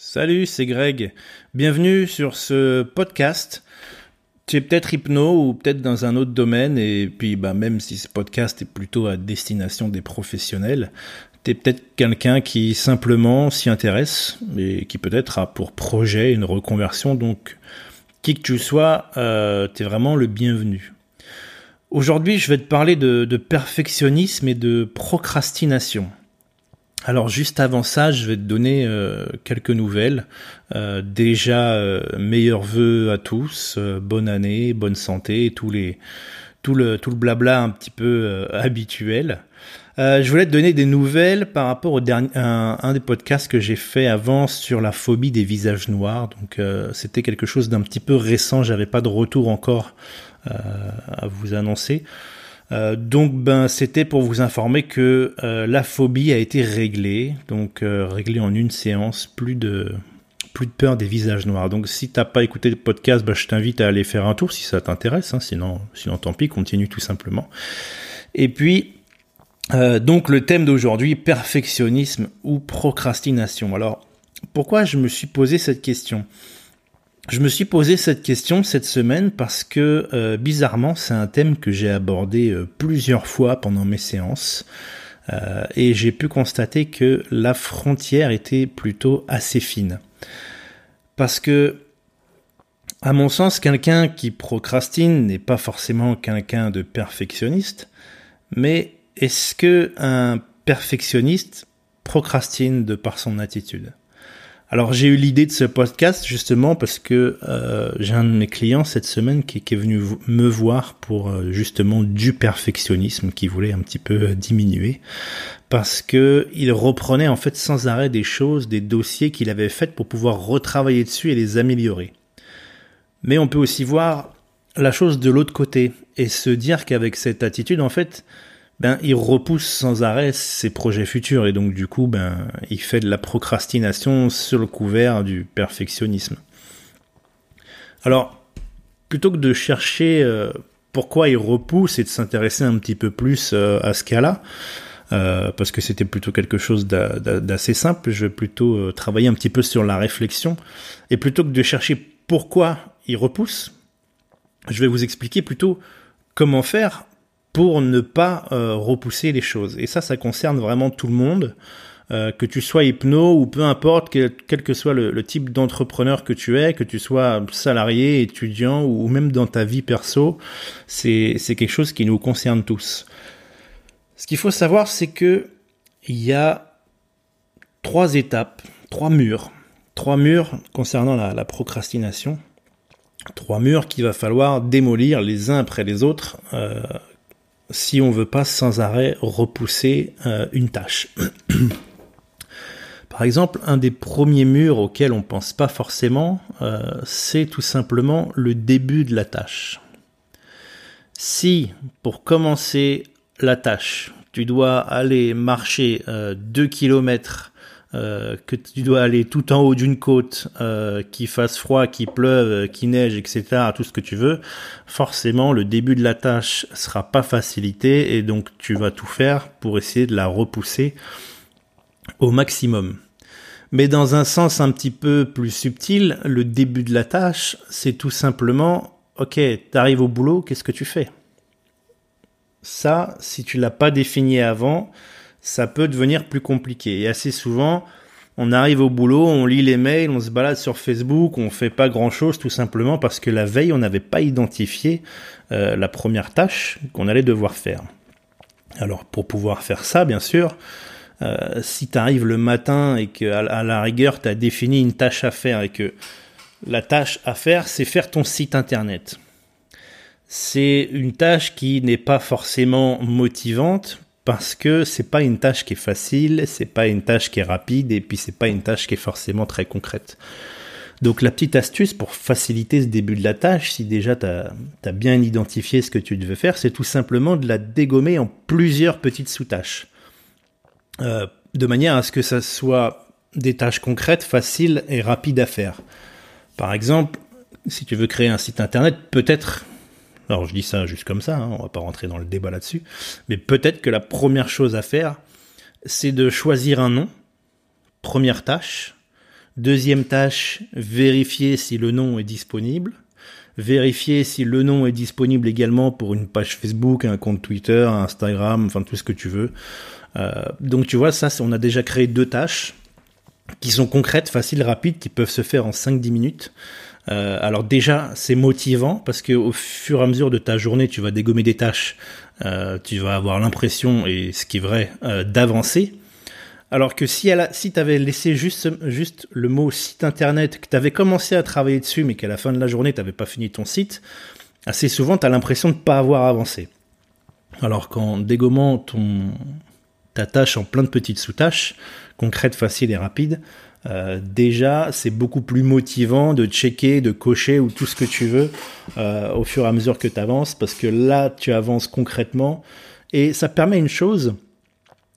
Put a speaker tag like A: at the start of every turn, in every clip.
A: Salut, c'est Greg. Bienvenue sur ce podcast. Tu es peut-être hypno ou peut-être dans un autre domaine et puis bah même si ce podcast est plutôt à destination des professionnels, tu es peut-être quelqu'un qui simplement s'y intéresse et qui peut-être a pour projet une reconversion donc qui que tu sois, euh, tu es vraiment le bienvenu. Aujourd'hui, je vais te parler de, de perfectionnisme et de procrastination. Alors juste avant ça, je vais te donner euh, quelques nouvelles. Euh, déjà, euh, meilleurs vœux à tous, bonne année, bonne santé, tous les, tout le tout le blabla un petit peu habituel. je voulais te donner des nouvelles par rapport au dernier un, un des podcasts que j'ai fait avant sur la phobie des visages noirs. Donc c'était quelque chose d'un petit peu récent. J'avais pas de retour encore à vous annoncer. Euh, donc ben c'était pour vous informer que euh, la phobie a été réglée, donc euh, réglée en une séance, plus de plus de peur des visages noirs. Donc si t'as pas écouté le podcast, ben, je t'invite à aller faire un tour si ça t'intéresse. Hein, sinon sinon tant pis, continue tout simplement. Et puis donc le thème d'aujourd'hui perfectionnisme ou procrastination. Alors pourquoi je me suis posé cette question? Je me suis posé cette question cette semaine parce que euh, bizarrement c'est un thème que j'ai abordé euh, plusieurs fois pendant mes séances. Euh, et j'ai pu constater que la frontière était plutôt assez fine. Parce que à mon sens quelqu'un qui procrastine n'est pas forcément quelqu'un de perfectionniste, mais est-ce que un perfectionniste procrastine de par son attitude? Alors j'ai eu l'idée de ce podcast justement parce que euh, j'ai un de mes clients cette semaine qui, est venu me voir pour euh, justement du perfectionnisme qui voulait un petit peu diminuer parce que il reprenait en fait sans arrêt des choses, des dossiers qu'il avait faits pour pouvoir retravailler dessus et les améliorer. Mais on peut aussi voir la chose de l'autre côté et se dire qu'avec cette attitude en fait ben il repousse sans arrêt ses projets futurs et donc du coup ben il fait de la procrastination sur le couvert du perfectionnisme. Alors plutôt que de chercher euh, pourquoi il repousse et de s'intéresser un petit peu plus euh, à ce cas-là, euh, parce que c'était plutôt quelque chose d'assez simple, je vais plutôt travailler un petit peu sur la réflexion et plutôt que de chercher pourquoi il repousse, je vais vous expliquer plutôt comment faire pour ne pas euh, repousser les choses. Et ça, ça concerne vraiment tout le monde, euh, que tu sois hypno ou peu importe, quel, que soit le, type d'entrepreneur que tu es, que tu sois salarié, étudiant ou même dans ta vie perso, c'est quelque chose qui nous concerne tous. Ce qu'il faut savoir, c'est que il y a trois étapes, trois murs, trois murs concernant la, la procrastination trois murs qu'il va falloir démolir les uns après les autres euh, si on veut pas sans arrêt repousser euh, une tâche. Par exemple, un des premiers murs auxquels on pense pas forcément, euh, c'est tout simplement le début de la tâche. Si, pour commencer la tâche, tu dois aller marcher 2 euh, km euh, que tu dois aller tout en haut d'une côte, euh, fasse froid, qu'il pleuve, qu'il neige, etc., tout ce que tu veux, forcément le début de la tâche sera pas facilité et donc tu vas tout faire pour essayer de la repousser au maximum. Mais dans un sens un petit peu plus subtil, le début de la tâche, c'est tout simplement, ok, t'arrives au boulot, qu'est-ce que tu fais? Ça, si tu l'as pas défini avant, ça peut devenir plus compliqué. Et assez souvent, on arrive au boulot, on lit les mails, on se balade sur Facebook, on fait pas grand chose tout simplement parce que la veille, on n'avait pas identifié euh, la première tâche qu'on allait devoir faire. Alors pour pouvoir faire ça, bien sûr, euh, si tu arrives le matin et que à, la rigueur, tu as défini une tâche à faire et que la tâche à faire, c'est faire ton site internet. C'est une tâche qui n'est pas forcément motivante parce que c'est pas une tâche qui est facile, c'est pas une tâche qui est rapide et puis c'est pas une tâche qui est forcément très concrète. Donc la petite astuce pour faciliter ce début de la tâche, si déjà tu as, bien identifié ce que tu devais faire, c'est tout simplement de la dégommer en plusieurs petites sous-tâches. Euh, de manière à ce que ça soit des tâches concrètes, faciles et rapides à faire. Par exemple, si tu veux créer un site internet, peut-être alors je dis ça juste comme ça, hein, on va pas rentrer dans le débat là-dessus, mais peut-être que la première chose à faire, c'est de choisir un nom, première tâche, Deuxième tâche, vérifier si le nom est disponible. Vérifier si le nom est disponible également pour une page Facebook, un compte Twitter, Instagram, enfin tout ce que tu veux. Euh, donc tu vois, ça, on a déjà créé deux tâches qui sont concrètes, faciles, rapides, qui peuvent se faire en 5-10 minutes. Euh, alors déjà, c'est motivant parce que au fur et à mesure de ta journée, tu vas dégommer des tâches, euh, tu vas avoir l'impression, et ce qui est vrai, euh, d'avancer. Alors que si si t'avais laissé juste juste le mot site internet, que t'avais commencé à travailler dessus, mais qu'à la fin de la journée t'avais pas fini ton site, assez souvent t'as l'impression de pas avoir avancé. Alors qu'en dégommant ton tâche en plein de petites sous-tâches, concrètes, faciles et rapides, euh, déjà, c'est beaucoup plus motivant de checker, de cocher ou tout ce que tu veux euh, au fur et à mesure que tu avances, parce que là, tu avances concrètement. Et ça permet une chose,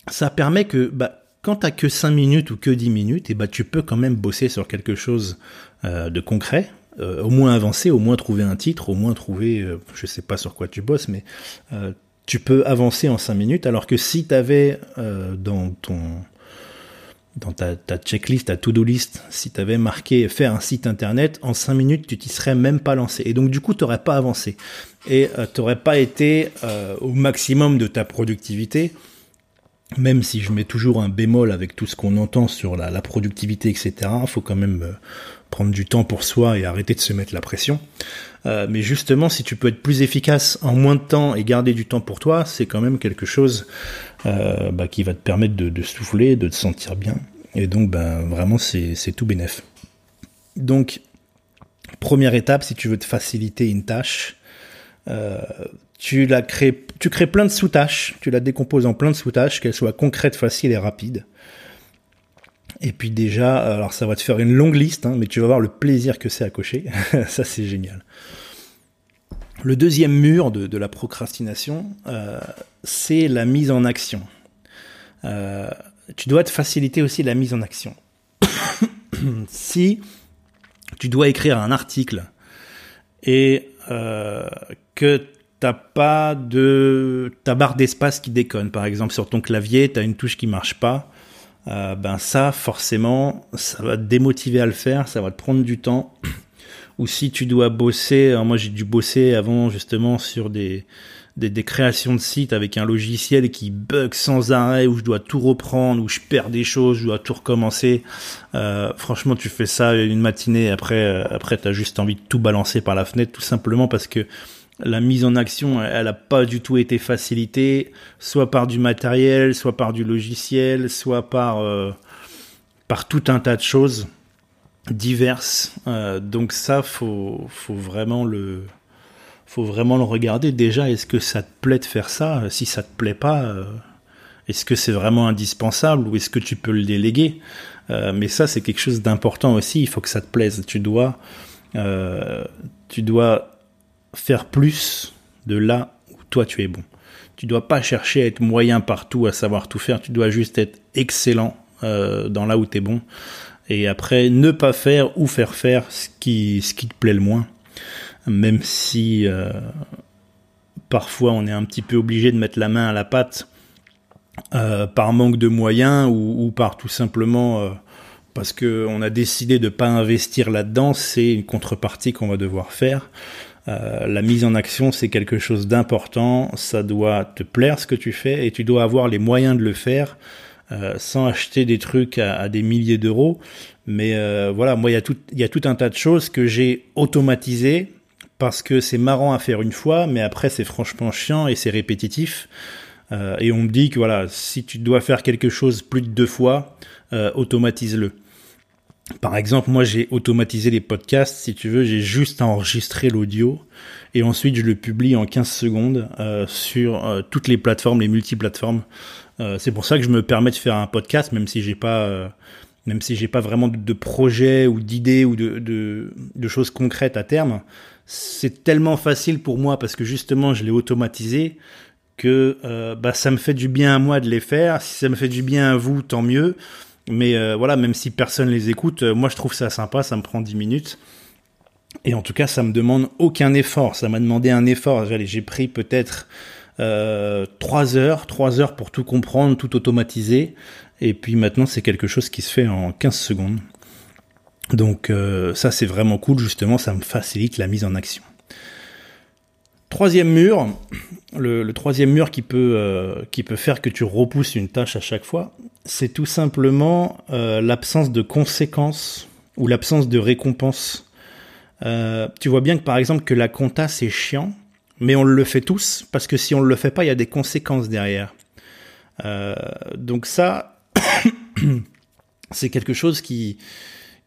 A: ça permet que bah, quand tu que 5 minutes ou que 10 minutes, et bah, tu peux quand même bosser sur quelque chose euh, de concret, au moins avancer, au moins trouver un titre, au moins trouver, je sais pas sur quoi tu bosses, mais tu peux avancer en 5 minutes, alors que si tu avais dans ton dans ta, ta checklist, ta to-do list, si tu avais marqué faire un site internet, en 5 minutes, tu t'y serais même pas lancé. Et donc, du coup, tu n'aurais pas avancé. Et euh, tu n'aurais pas été euh, au maximum de ta productivité, même si je mets toujours un bémol avec tout ce qu'on entend sur la, productivité, etc. Faut quand même euh, prendre du temps pour soi et arrêter de se mettre la pression. Euh, mais justement, si tu peux être plus efficace en moins de temps et garder du temps pour toi, c'est quand même quelque chose euh, bah, qui va te permettre de, souffler, de te sentir bien. Et donc, ben, vraiment, c'est tout bénef. Donc, première étape, si tu veux te faciliter une tâche, tu la crées, tu crées plein de sous-tâches, tu la décomposes en plein de sous-tâches, qu'elles soient concrètes, faciles et rapides. Et puis déjà, alors ça va te faire une longue liste, hein, mais tu vas voir le plaisir que c'est à cocher. ça, c'est génial. Le deuxième mur de, la procrastination, euh, c'est la mise en action. Euh, tu dois te faciliter aussi la mise en action. si tu dois écrire un article et euh, que t'as pas de ta barre d'espace qui déconne, par exemple sur ton clavier, tu as une touche qui marche pas, euh, ben ça forcément ça va te démotiver à le faire, ça va te prendre du temps. Ou si tu dois bosser, moi j'ai dû bosser avant justement sur des, des, des, créations de sites avec un logiciel qui bug sans arrêt, où je dois tout reprendre, où je perds des choses, je dois tout recommencer. Euh, franchement, tu fais ça une matinée, après, euh, après t'as juste envie de tout balancer par la fenêtre, tout simplement parce que la mise en action, elle n'a pas du tout été facilitée, soit par du matériel, soit par du logiciel, soit par, euh, par tout un tas de choses diverses. Euh, donc ça, faut, faut vraiment le, faut vraiment le regarder. Déjà, est-ce que ça te plaît de faire ça? Si ça te plaît pas, euh, est-ce que c'est vraiment indispensable ou est-ce que tu peux le déléguer? Mais ça, c'est quelque chose d'important aussi. Il faut que ça te plaise. Tu dois, tu dois faire plus de là où toi tu es bon. Tu dois pas chercher à être moyen partout, à savoir tout faire. Tu dois juste être excellent euh, dans là où tu es bon. Et après, ne pas faire ou faire faire ce qui, ce qui te plaît le moins. Même si euh, parfois on est un petit peu obligé de mettre la main à la pâte euh, par manque de moyens ou, par tout simplement parce qu'on a décidé de pas investir là-dedans, c'est une contrepartie qu'on va devoir faire. Euh, la mise en action, c'est quelque chose d'important. Ça doit te plaire ce que tu fais et tu dois avoir les moyens de le faire euh, sans acheter des trucs à, des milliers d'euros. Mais euh, voilà, moi, il y, a tout, y a tout un tas de choses que j'ai automatisées parce que c'est marrant à faire une fois, mais après, c'est franchement chiant et c'est répétitif. et on me dit que voilà, si tu dois faire quelque chose plus de deux fois, automatise-le. Par exemple, moi j'ai automatisé les podcasts, si tu veux, j'ai juste enregistré l'audio et ensuite je le publie en 15 secondes euh, sur euh, toutes les plateformes, les multiplateformes. Euh, c'est pour ça que je me permets de faire un podcast, même si j'ai pas, euh, même si j'ai pas vraiment de, de projet ou d'idées ou de, de, de, choses concrètes à terme. C'est tellement facile pour moi parce que justement je l'ai automatisé que bah, ça me fait du bien à moi de les faire. Si ça me fait du bien à vous, tant mieux. Mais euh, voilà, même si personne les écoute, euh, moi je trouve ça sympa, ça me prend 10 minutes. Et en tout cas, ça me demande aucun effort. Ça m'a demandé un effort. J'ai pris peut-être euh, 3 heures, 3 heures pour tout comprendre, tout automatiser. Et puis maintenant, c'est quelque chose qui se fait en 15 secondes. Donc ça c'est vraiment cool, justement, ça me facilite la mise en action. Troisième mur, le, troisième mur qui peut, qui peut faire que tu repousses une tâche à chaque fois, c'est tout simplement l'absence de conséquences ou l'absence de récompense. tu vois bien que par exemple que la compta c'est chiant, mais on le fait tous parce que si on ne le fait pas, il y a des conséquences derrière. Euh, donc ça, c'est quelque chose qui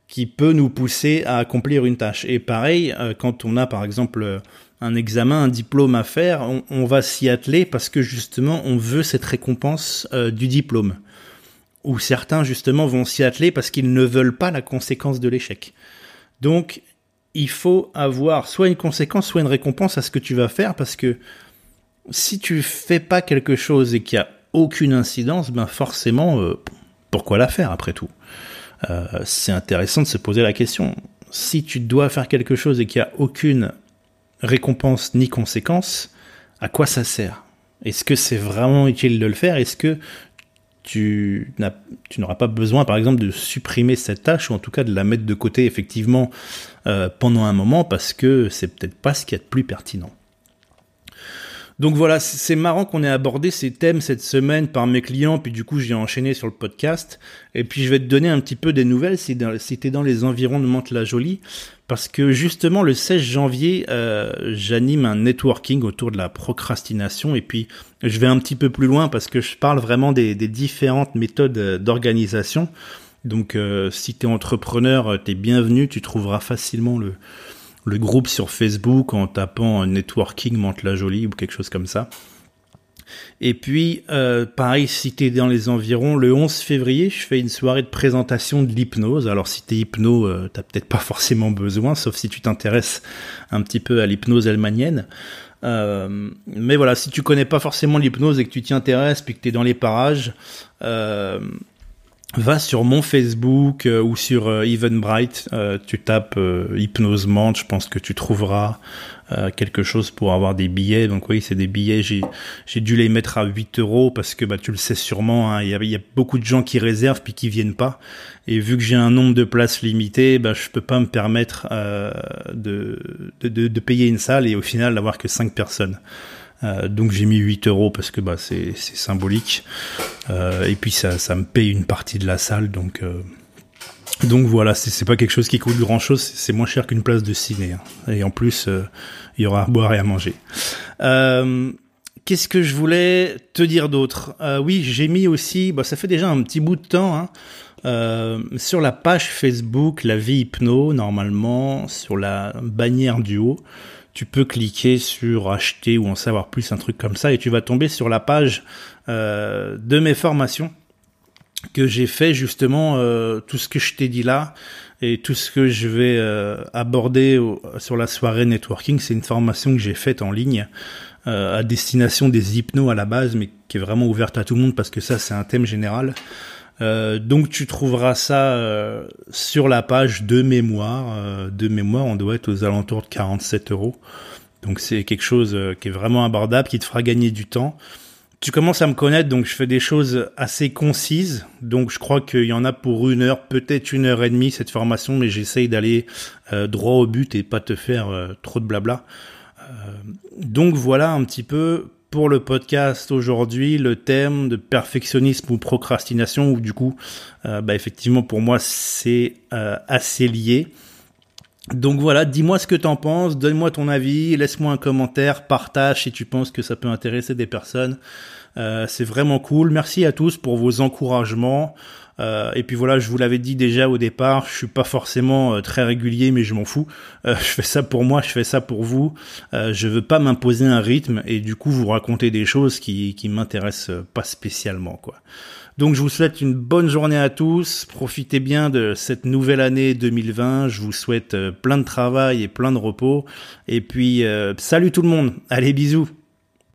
A: qui peut nous pousser à accomplir une tâche. Et pareil, euh, quand on a par exemple un examen, un diplôme à faire, on, va s'y atteler parce que justement on veut cette récompense euh, du diplôme. Ou certains justement vont s'y atteler parce qu'ils ne veulent pas la conséquence de l'échec. Donc il faut avoir soit une conséquence, soit une récompense à ce que tu vas faire, parce que si tu fais pas quelque chose et qu'il y a aucune incidence, ben forcément, euh, pourquoi la faire après tout? Euh, C'est intéressant de se poser la question. Si tu dois faire quelque chose et qu'il n'y a aucune récompense ni conséquence, à quoi ça sert? Est-ce que c'est vraiment utile de le faire? Est-ce que tu n'auras pas besoin, par exemple, de supprimer cette tâche ou en tout cas de la mettre de côté effectivement euh, pendant un moment parce que c'est peut-être pas ce qui est de plus pertinent? Donc voilà, c'est marrant qu'on ait abordé ces thèmes cette semaine par mes clients, puis du coup j'ai enchaîné sur le podcast. Et puis je vais te donner un petit peu des nouvelles si, si dans les environs de Mantes-la-Jolie, parce que justement le 16 janvier, euh, j'anime un networking autour de la procrastination, et puis je vais un petit peu plus loin parce que je parle vraiment des, différentes méthodes euh, d'organisation. Donc euh, si tu es entrepreneur, tu es bienvenu, tu trouveras facilement le, le groupe sur Facebook en tapant networking Mantes-la-Jolie ou quelque chose comme ça. Et puis, euh, pareil, si tu es dans les environs, le 11 février, je fais une soirée de présentation de l'hypnose. Alors, si tu es hypno, euh, t'as peut-être pas forcément besoin, sauf si tu t'intéresses un petit peu à l'hypnose allemanienne. Euh, mais voilà, si tu connais pas forcément l'hypnose et que tu t'y intéresses, puis que tu es dans les parages, euh, va sur mon Facebook euh, ou sur euh, Eventbrite, euh, tu tapes Hypnose Monde, je pense que tu trouveras quelque chose pour avoir des billets. Donc oui, c'est des billets, j'ai, dû les mettre à 8 euros parce que bah, tu le sais sûrement, hein, il y, a, y, a, beaucoup de gens qui réservent puis qui viennent pas. Et vu que j'ai un nombre de places limité, bah, je peux pas me permettre de, de, de, de, payer une salle et au final d'avoir que 5 personnes. Euh, donc j'ai mis 8 euros parce que bah, c'est symbolique. Euh, et puis ça, me paye une partie de la salle. Donc, euh, donc voilà, c'est pas quelque chose qui coûte grand chose. C'est moins cher qu'une place de ciné. Hein. Et en plus, il y aura à boire et à manger. Qu'est-ce que je voulais te dire d'autre? Oui, j'ai mis aussi, bah, ça fait déjà un petit bout de temps, hein, euh, sur la page Facebook La Vie Hypno, normalement, sur la bannière du haut, tu peux cliquer sur acheter ou en savoir plus, un truc comme ça, et tu vas tomber sur la page euh, de mes formations que j'ai fait justement euh, tout ce que je t'ai dit là et tout ce que je vais euh, aborder sur la soirée networking, c'est une formation que j'ai faite en ligne à destination des hypnos à la base, mais qui est vraiment ouverte à tout le monde parce que ça c'est un thème général. Euh, donc tu trouveras ça euh, sur la page de mémoire. Euh, de mémoire, on doit être aux alentours de 47 euros. Donc c'est quelque chose qui est vraiment abordable, qui te fera gagner du temps. Tu commences à me connaître, donc je fais des choses assez concises. Donc je crois qu'il y en a pour une heure, peut-être une heure et demie cette formation, mais j'essaye d'aller droit au but et pas te faire trop de blabla. donc voilà un petit peu pour le podcast aujourd'hui le thème de perfectionnisme ou procrastination où du coup euh, bah, effectivement pour moi c'est euh, assez lié. Donc voilà, dis-moi ce que t'en penses, donne-moi ton avis, laisse-moi un commentaire, partage si tu penses que ça peut intéresser des personnes. Euh, c'est vraiment cool. Merci à tous pour vos encouragements. Euh, et puis voilà, je vous l'avais dit déjà au départ, je suis pas forcément euh, très régulier, mais je m'en fous. Euh, je fais ça pour moi, je fais ça pour vous. je veux pas m'imposer un rythme et du coup vous raconter des choses qui qui m'intéressent pas spécialement quoi. Donc je vous souhaite une bonne journée à tous. Profitez bien de cette nouvelle année 2020. Je vous souhaite plein de travail et plein de repos. Et puis salut tout le monde. Allez bisous.